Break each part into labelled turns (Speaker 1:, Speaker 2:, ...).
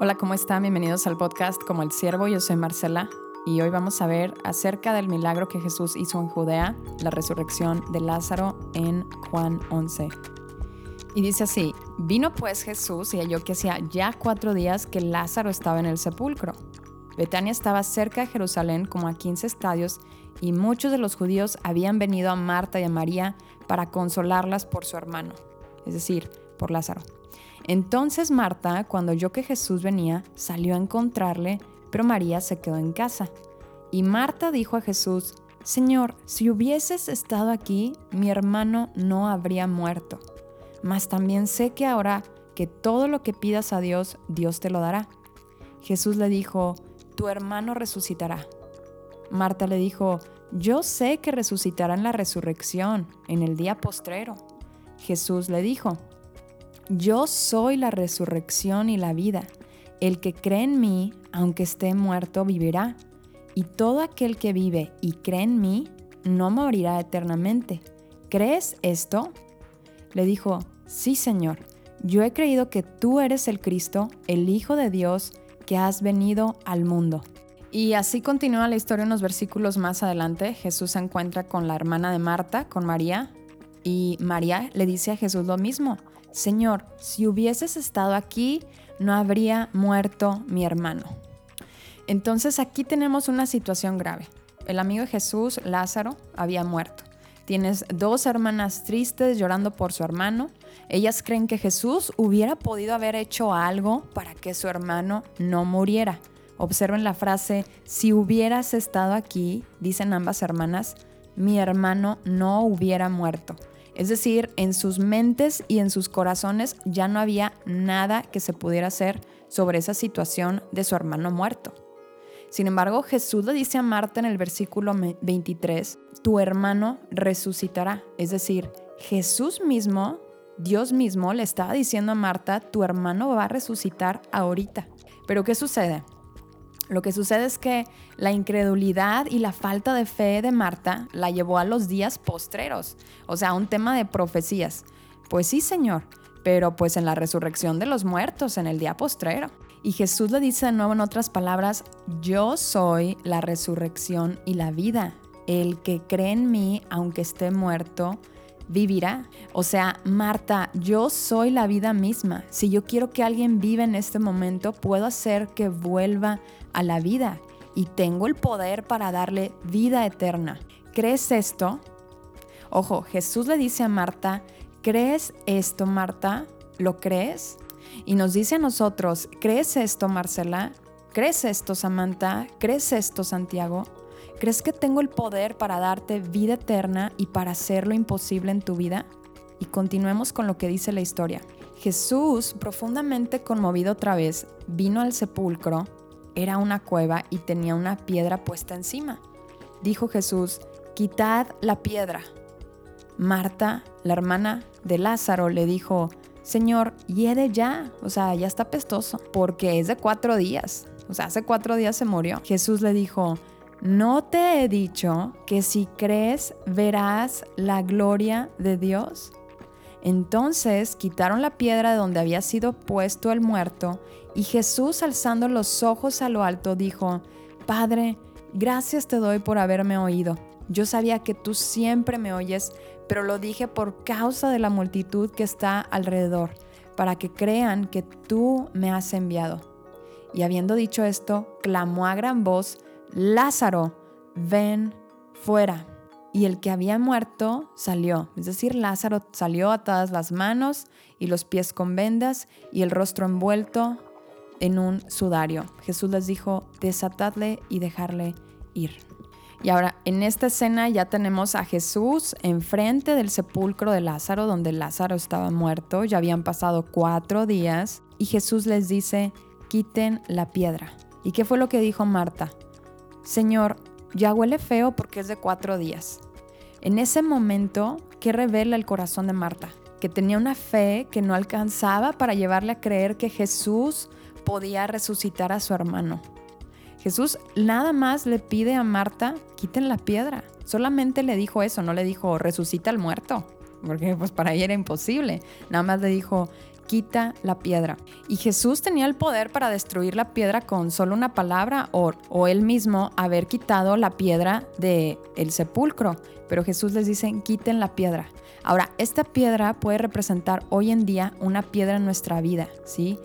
Speaker 1: Hola, ¿cómo están? Bienvenidos al podcast Como el Siervo. Yo soy Marcela y hoy vamos a ver acerca del milagro que Jesús hizo en Judea, la resurrección de Lázaro en Juan 11. Y dice así, vino pues Jesús y halló que hacía ya cuatro días que Lázaro estaba en el sepulcro. Betania estaba cerca de Jerusalén como a 15 estadios y muchos de los judíos habían venido a Marta y a María para consolarlas por su hermano, es decir, por Lázaro. Entonces Marta, cuando oyó que Jesús venía, salió a encontrarle, pero María se quedó en casa. Y Marta dijo a Jesús, Señor, si hubieses estado aquí, mi hermano no habría muerto. Mas también sé que ahora que todo lo que pidas a Dios, Dios te lo dará. Jesús le dijo, tu hermano resucitará. Marta le dijo, yo sé que resucitará en la resurrección, en el día postrero. Jesús le dijo, yo soy la resurrección y la vida. El que cree en mí, aunque esté muerto, vivirá. Y todo aquel que vive y cree en mí, no morirá eternamente. ¿Crees esto? Le dijo, sí, Señor. Yo he creído que tú eres el Cristo, el Hijo de Dios, que has venido al mundo. Y así continúa la historia unos versículos más adelante. Jesús se encuentra con la hermana de Marta, con María, y María le dice a Jesús lo mismo. Señor, si hubieses estado aquí, no habría muerto mi hermano. Entonces aquí tenemos una situación grave. El amigo de Jesús, Lázaro, había muerto. Tienes dos hermanas tristes llorando por su hermano. Ellas creen que Jesús hubiera podido haber hecho algo para que su hermano no muriera. Observen la frase, si hubieras estado aquí, dicen ambas hermanas, mi hermano no hubiera muerto. Es decir, en sus mentes y en sus corazones ya no había nada que se pudiera hacer sobre esa situación de su hermano muerto. Sin embargo, Jesús le dice a Marta en el versículo 23, tu hermano resucitará. Es decir, Jesús mismo, Dios mismo, le estaba diciendo a Marta, tu hermano va a resucitar ahorita. Pero ¿qué sucede? Lo que sucede es que la incredulidad y la falta de fe de Marta la llevó a los días postreros, o sea, un tema de profecías. Pues sí, Señor, pero pues en la resurrección de los muertos, en el día postrero. Y Jesús le dice de nuevo en otras palabras, yo soy la resurrección y la vida. El que cree en mí, aunque esté muerto, vivirá. O sea, Marta, yo soy la vida misma. Si yo quiero que alguien viva en este momento, puedo hacer que vuelva a la vida y tengo el poder para darle vida eterna. ¿Crees esto? Ojo, Jesús le dice a Marta, ¿crees esto, Marta? ¿Lo crees? Y nos dice a nosotros, ¿crees esto, Marcela? ¿Crees esto, Samantha? ¿Crees esto, Santiago? ¿Crees que tengo el poder para darte vida eterna y para hacer lo imposible en tu vida? Y continuemos con lo que dice la historia. Jesús, profundamente conmovido otra vez, vino al sepulcro. Era una cueva y tenía una piedra puesta encima. Dijo Jesús, quitad la piedra. Marta, la hermana de Lázaro, le dijo, Señor, hiede ya, o sea, ya está pestoso, porque es de cuatro días, o sea, hace cuatro días se murió. Jesús le dijo, ¿No te he dicho que si crees verás la gloria de Dios? Entonces quitaron la piedra de donde había sido puesto el muerto, y Jesús alzando los ojos a lo alto dijo, Padre, gracias te doy por haberme oído. Yo sabía que tú siempre me oyes, pero lo dije por causa de la multitud que está alrededor, para que crean que tú me has enviado. Y habiendo dicho esto, clamó a gran voz, Lázaro, ven fuera. Y el que había muerto salió, es decir, Lázaro salió atadas las manos y los pies con vendas y el rostro envuelto en un sudario. Jesús les dijo, desatadle y dejarle ir. Y ahora, en esta escena ya tenemos a Jesús enfrente del sepulcro de Lázaro, donde Lázaro estaba muerto, ya habían pasado cuatro días, y Jesús les dice, quiten la piedra. ¿Y qué fue lo que dijo Marta? Señor, ya huele feo porque es de cuatro días. En ese momento, ¿qué revela el corazón de Marta? Que tenía una fe que no alcanzaba para llevarle a creer que Jesús podía resucitar a su hermano. Jesús nada más le pide a Marta, quiten la piedra. Solamente le dijo eso, no le dijo, resucita al muerto, porque pues para ella era imposible. Nada más le dijo, quita la piedra. Y Jesús tenía el poder para destruir la piedra con solo una palabra o, él mismo haber quitado la piedra del el sepulcro. Pero Jesús les dice, quiten la piedra. Ahora, esta piedra puede representar hoy en día una piedra en nuestra vida, ¿sí?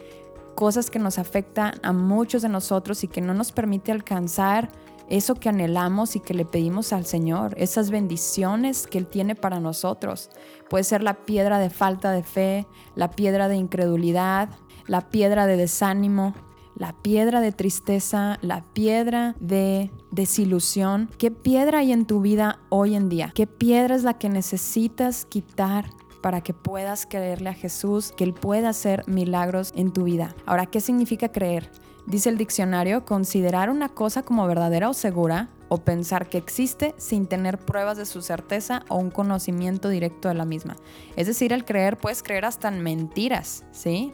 Speaker 1: Cosas que nos afectan a muchos de nosotros y que no nos permite alcanzar eso que anhelamos y que le pedimos al Señor, esas bendiciones que Él tiene para nosotros. Puede ser la piedra de falta de fe, la piedra de incredulidad, la piedra de desánimo, la piedra de tristeza, la piedra de desilusión. ¿Qué piedra hay en tu vida hoy en día? ¿Qué piedra es la que necesitas quitar para que puedas creerle a Jesús, que Él pueda hacer milagros en tu vida? Ahora, ¿qué significa creer? Dice el diccionario, considerar una cosa como verdadera o segura o pensar que existe sin tener pruebas de su certeza o un conocimiento directo de la misma. Es decir, el creer, puedes creer hasta en mentiras, ¿sí?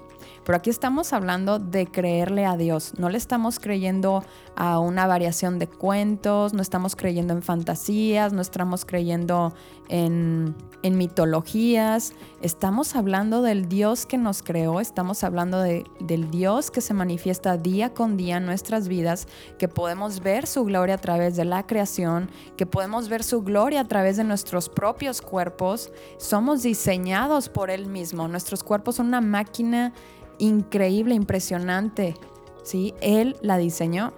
Speaker 1: Pero aquí estamos hablando de creerle a Dios. No le estamos creyendo a una variación de cuentos, no estamos creyendo en fantasías, no estamos creyendo en, en mitologías. Estamos hablando del Dios que nos creó, estamos hablando de, del Dios que se manifiesta día con día en nuestras vidas, que podemos ver su gloria a través de la creación, que podemos ver su gloria a través de nuestros propios cuerpos. Somos diseñados por Él mismo. Nuestros cuerpos son una máquina increíble, impresionante. ¿sí? Él la diseñó.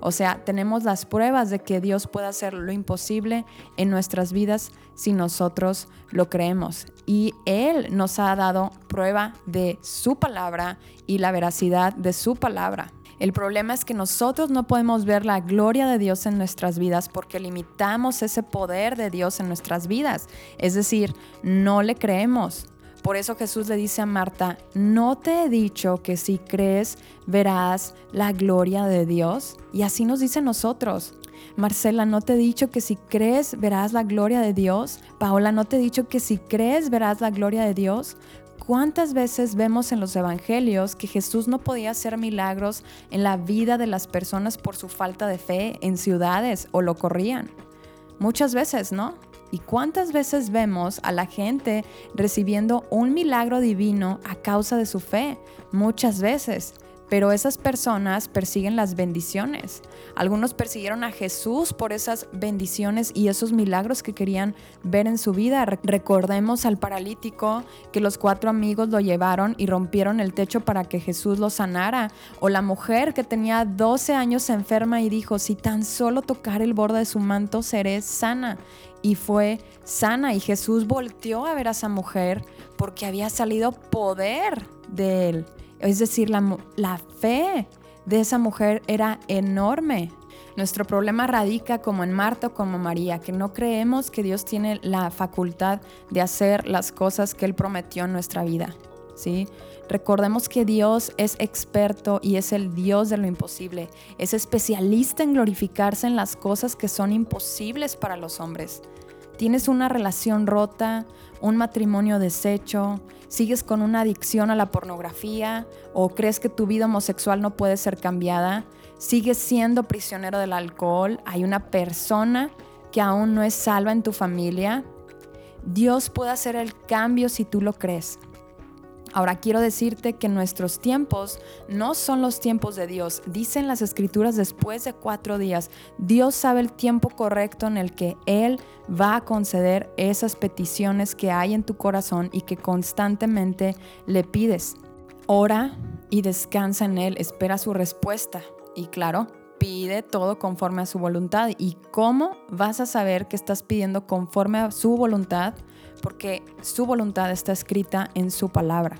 Speaker 1: O sea, tenemos las pruebas de que Dios puede hacer lo imposible en nuestras vidas si nosotros lo creemos. Y Él nos ha dado prueba de su palabra y la veracidad de su palabra. El problema es que nosotros no podemos ver la gloria de Dios en nuestras vidas porque limitamos ese poder de Dios en nuestras vidas. Es decir, no le creemos. Por eso Jesús le dice a Marta, ¿no te he dicho que si crees verás la gloria de Dios? Y así nos dice nosotros. Marcela, ¿no te he dicho que si crees verás la gloria de Dios? Paola, ¿no te he dicho que si crees verás la gloria de Dios? ¿Cuántas veces vemos en los evangelios que Jesús no podía hacer milagros en la vida de las personas por su falta de fe en ciudades o lo corrían? Muchas veces, ¿no? ¿Y cuántas veces vemos a la gente recibiendo un milagro divino a causa de su fe? Muchas veces. Pero esas personas persiguen las bendiciones. Algunos persiguieron a Jesús por esas bendiciones y esos milagros que querían ver en su vida. Recordemos al paralítico que los cuatro amigos lo llevaron y rompieron el techo para que Jesús lo sanara. O la mujer que tenía 12 años enferma y dijo, si tan solo tocar el borde de su manto seré sana y fue sana. Y Jesús volteó a ver a esa mujer porque había salido poder de él. Es decir, la, fe de esa mujer era enorme. Nuestro problema radica como en Marta o como María, que no creemos que Dios tiene la facultad de hacer las cosas que Él prometió en nuestra vida. ¿sí? Recordemos que Dios es experto y es el Dios de lo imposible. Es especialista en glorificarse en las cosas que son imposibles para los hombres. Tienes una relación rota, un matrimonio deshecho, sigues con una adicción a la pornografía o crees que tu vida homosexual no puede ser cambiada, sigues siendo prisionero del alcohol, hay una persona que aún no es salva en tu familia. Dios puede hacer el cambio si tú lo crees. Ahora quiero decirte que nuestros tiempos no son los tiempos de Dios. Dicen las escrituras después de cuatro días, Dios sabe el tiempo correcto en el que Él va a conceder esas peticiones que hay en tu corazón y que constantemente le pides. Ora y descansa en Él, espera su respuesta. Y claro, pide todo conforme a su voluntad. ¿Y cómo vas a saber que estás pidiendo conforme a su voluntad? Porque su voluntad está escrita en su palabra.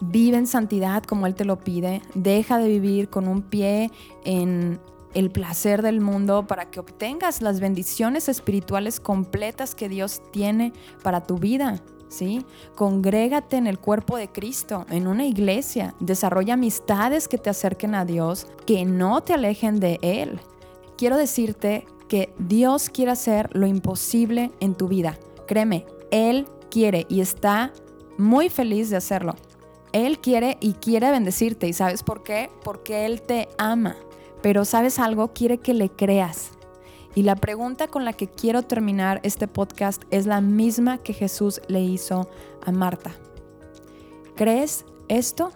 Speaker 1: Vive en santidad como Él te lo pide, deja de vivir con un pie en el placer del mundo para que obtengas las bendiciones espirituales completas que Dios tiene para tu vida. ¿Sí? Congrégate en el cuerpo de Cristo, en una iglesia. Desarrolla amistades que te acerquen a Dios, que no te alejen de Él. Quiero decirte que Dios quiere hacer lo imposible en tu vida. Créeme, Él quiere y está muy feliz de hacerlo. Él quiere y quiere bendecirte. ¿Y sabes por qué? Porque Él te ama. Pero sabes algo, quiere que le creas. Y la pregunta con la que quiero terminar este podcast es la misma que Jesús le hizo a Marta. ¿Crees esto?